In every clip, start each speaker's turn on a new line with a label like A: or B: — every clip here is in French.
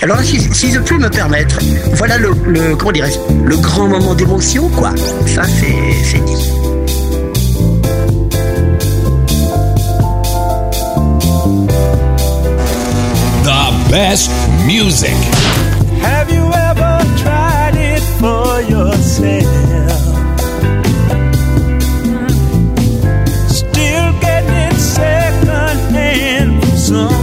A: Alors si, si, je peux me permettre, voilà le, le comment le grand moment d'émotion, quoi. Ça, c'est dit.
B: The best music.
C: Have you ever tried it for yourself? Still getting it second hand from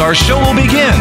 B: our show will begin.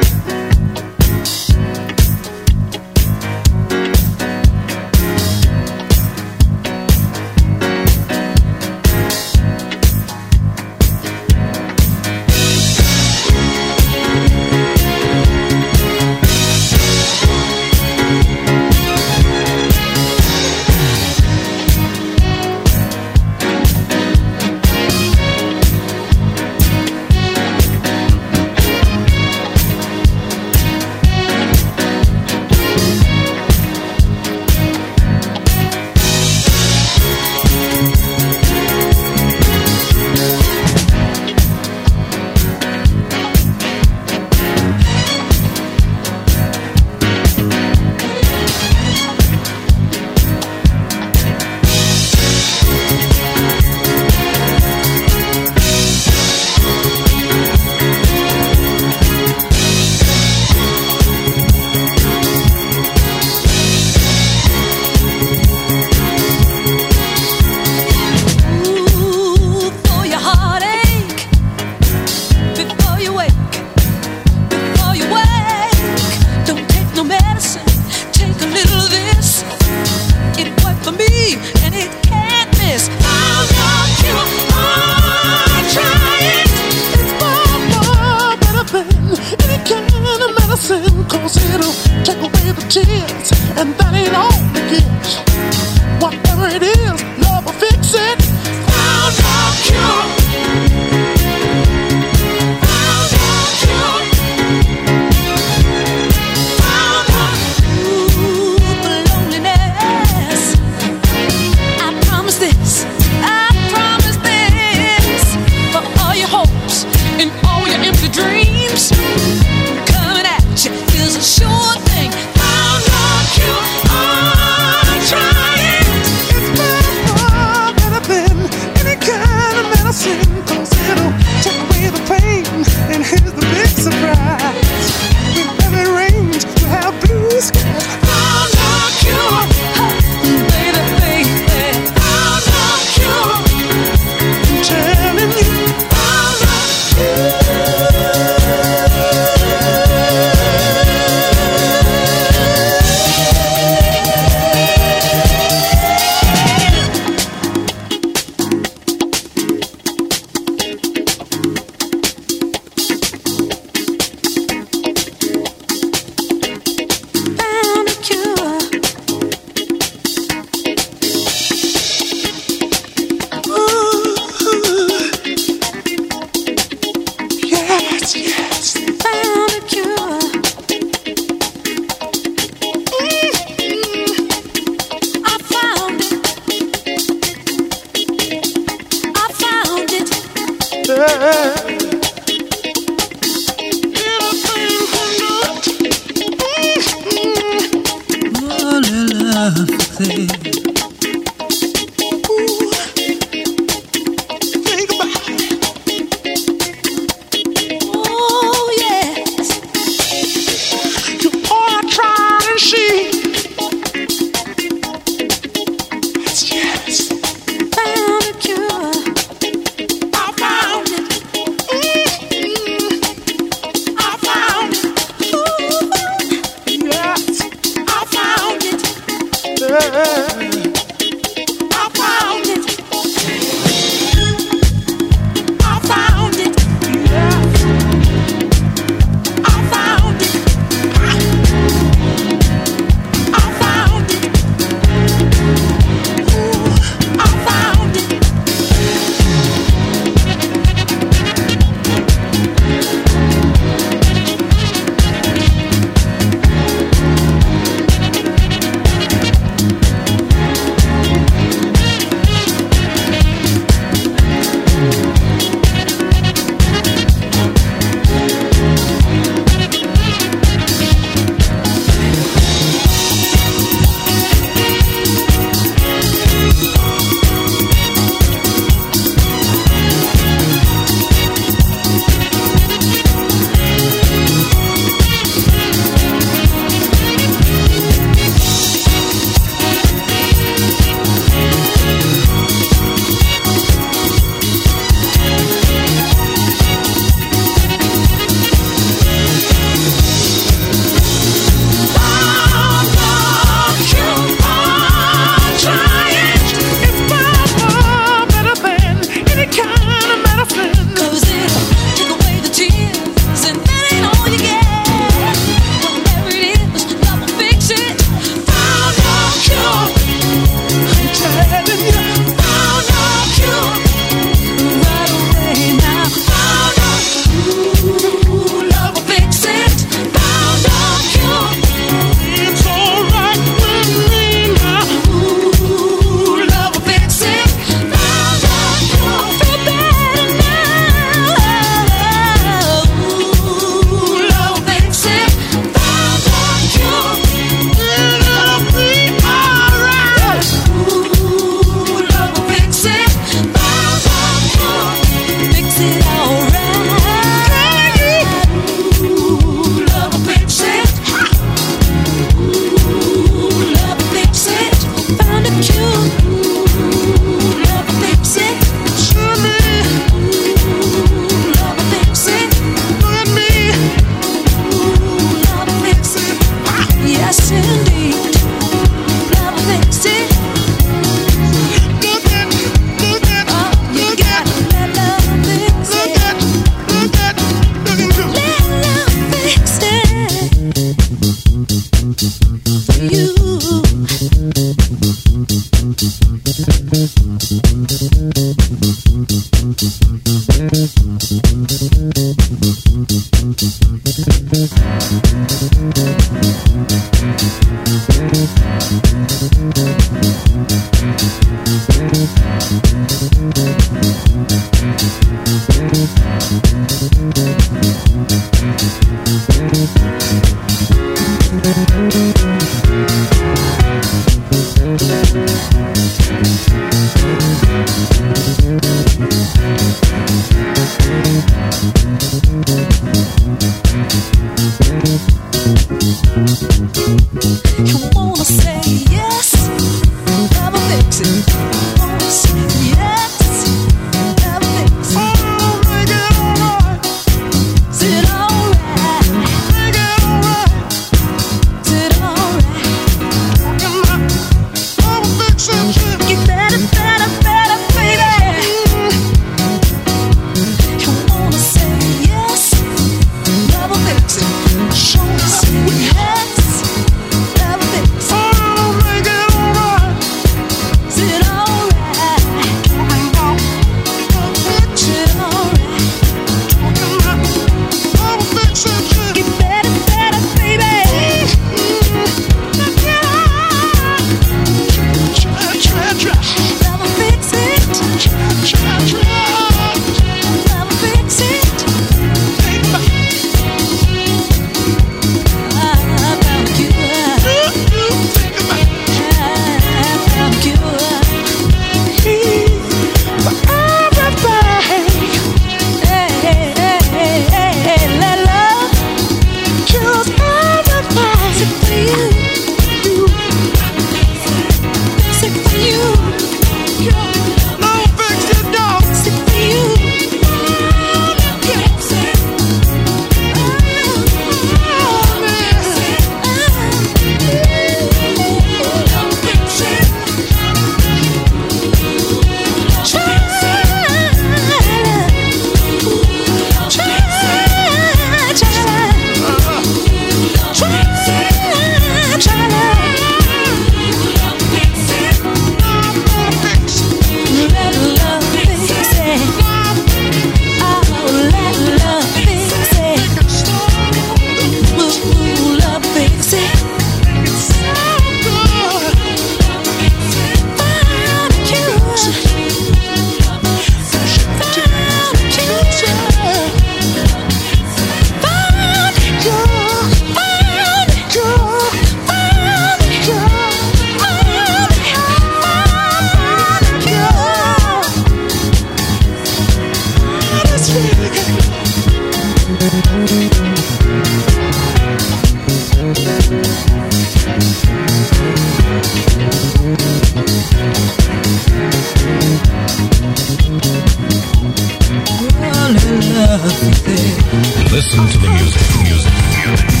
C: Listen to
D: the
B: music, music, music.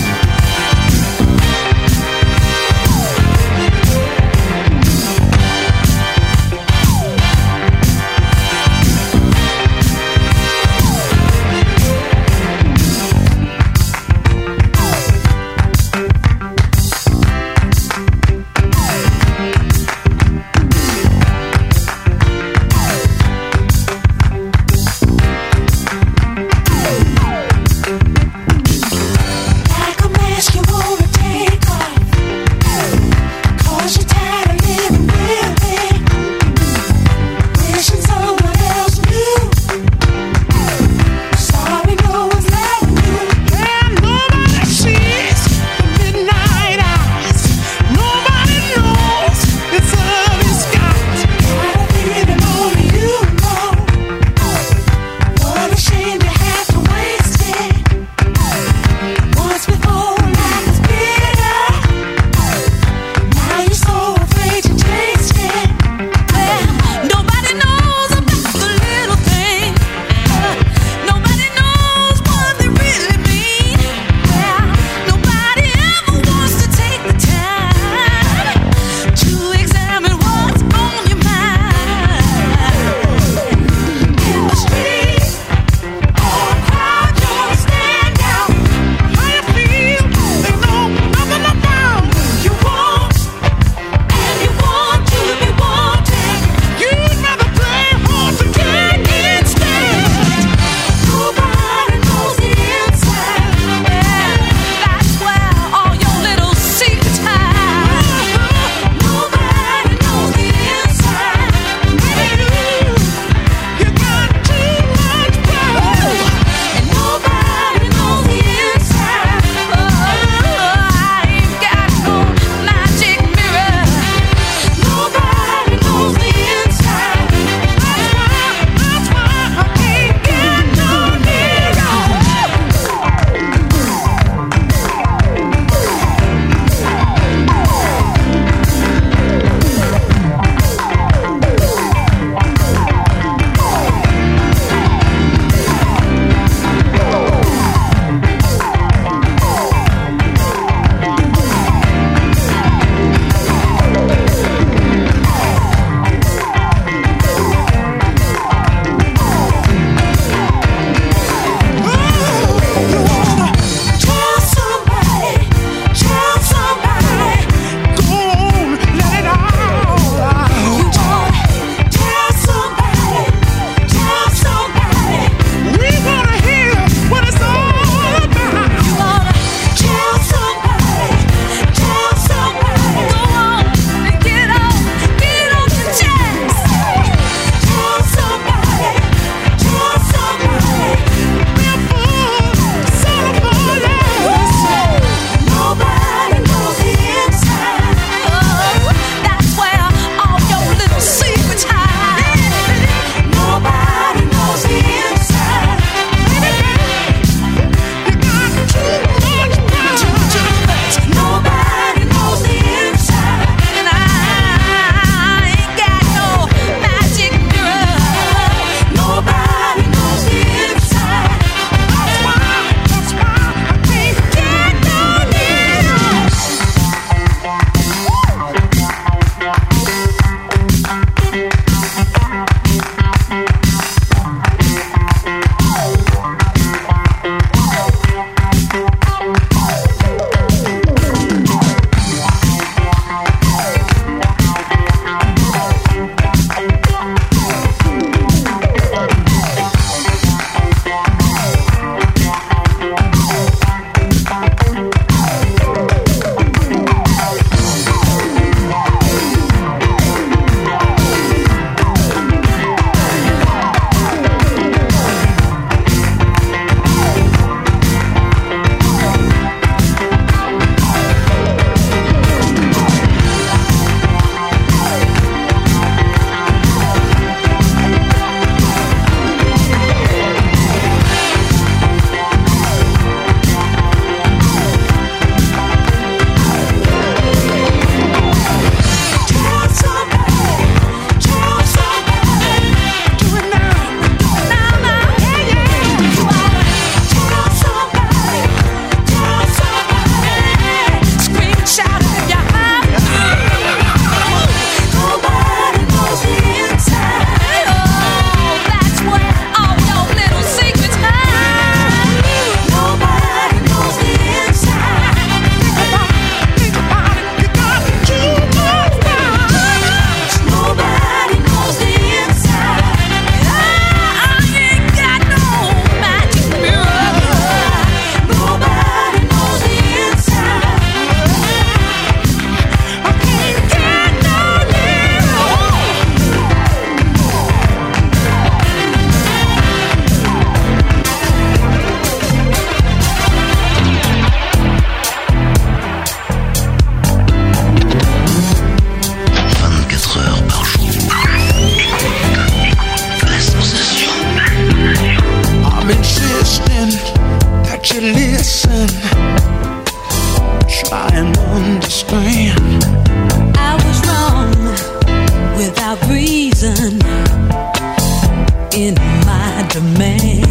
C: in my
D: demand.